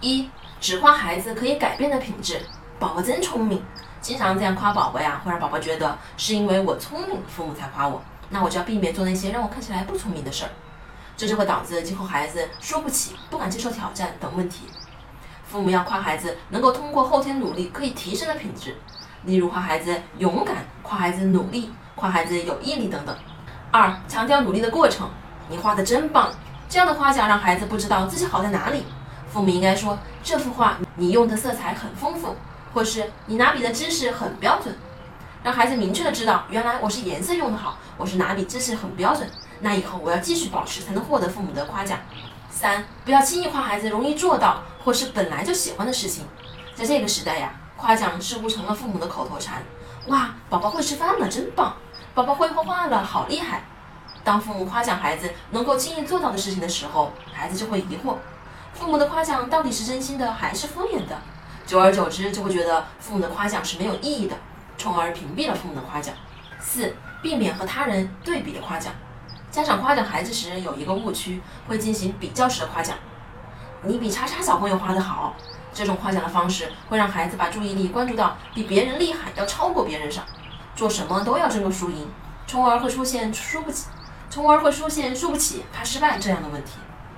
一，只夸孩子可以改变的品质，宝宝真聪明。经常这样夸宝宝呀，会让宝宝觉得是因为我聪明，父母才夸我，那我就要避免做那些让我看起来不聪明的事儿，这就会导致今后孩子说不起、不敢接受挑战等问题。父母要夸孩子能够通过后天努力可以提升的品质，例如夸孩子勇敢、夸孩子努力、夸孩子有毅力等等。二，强调努力的过程，你画的真棒，这样的夸奖让孩子不知道自己好在哪里。父母应该说这幅画你用的色彩很丰富，或是你拿笔的姿势很标准，让孩子明确的知道，原来我是颜色用的好，我是拿笔姿势很标准，那以后我要继续保持才能获得父母的夸奖。三，不要轻易夸孩子容易做到或是本来就喜欢的事情，在这个时代呀，夸奖似乎成了父母的口头禅。哇，宝宝会吃饭了，真棒！宝宝会画画了，好厉害！当父母夸奖孩子能够轻易做到的事情的时候，孩子就会疑惑。父母的夸奖到底是真心的还是敷衍的？久而久之，就会觉得父母的夸奖是没有意义的，从而屏蔽了父母的夸奖。四、避免和他人对比的夸奖。家长夸奖孩子时有一个误区，会进行比较式的夸奖。你比叉叉小朋友画得好。这种夸奖的方式会让孩子把注意力关注到比别人厉害、要超过别人上，做什么都要争个输赢，从而会出现输不起，从而会出现输不起、怕失败这样的问题。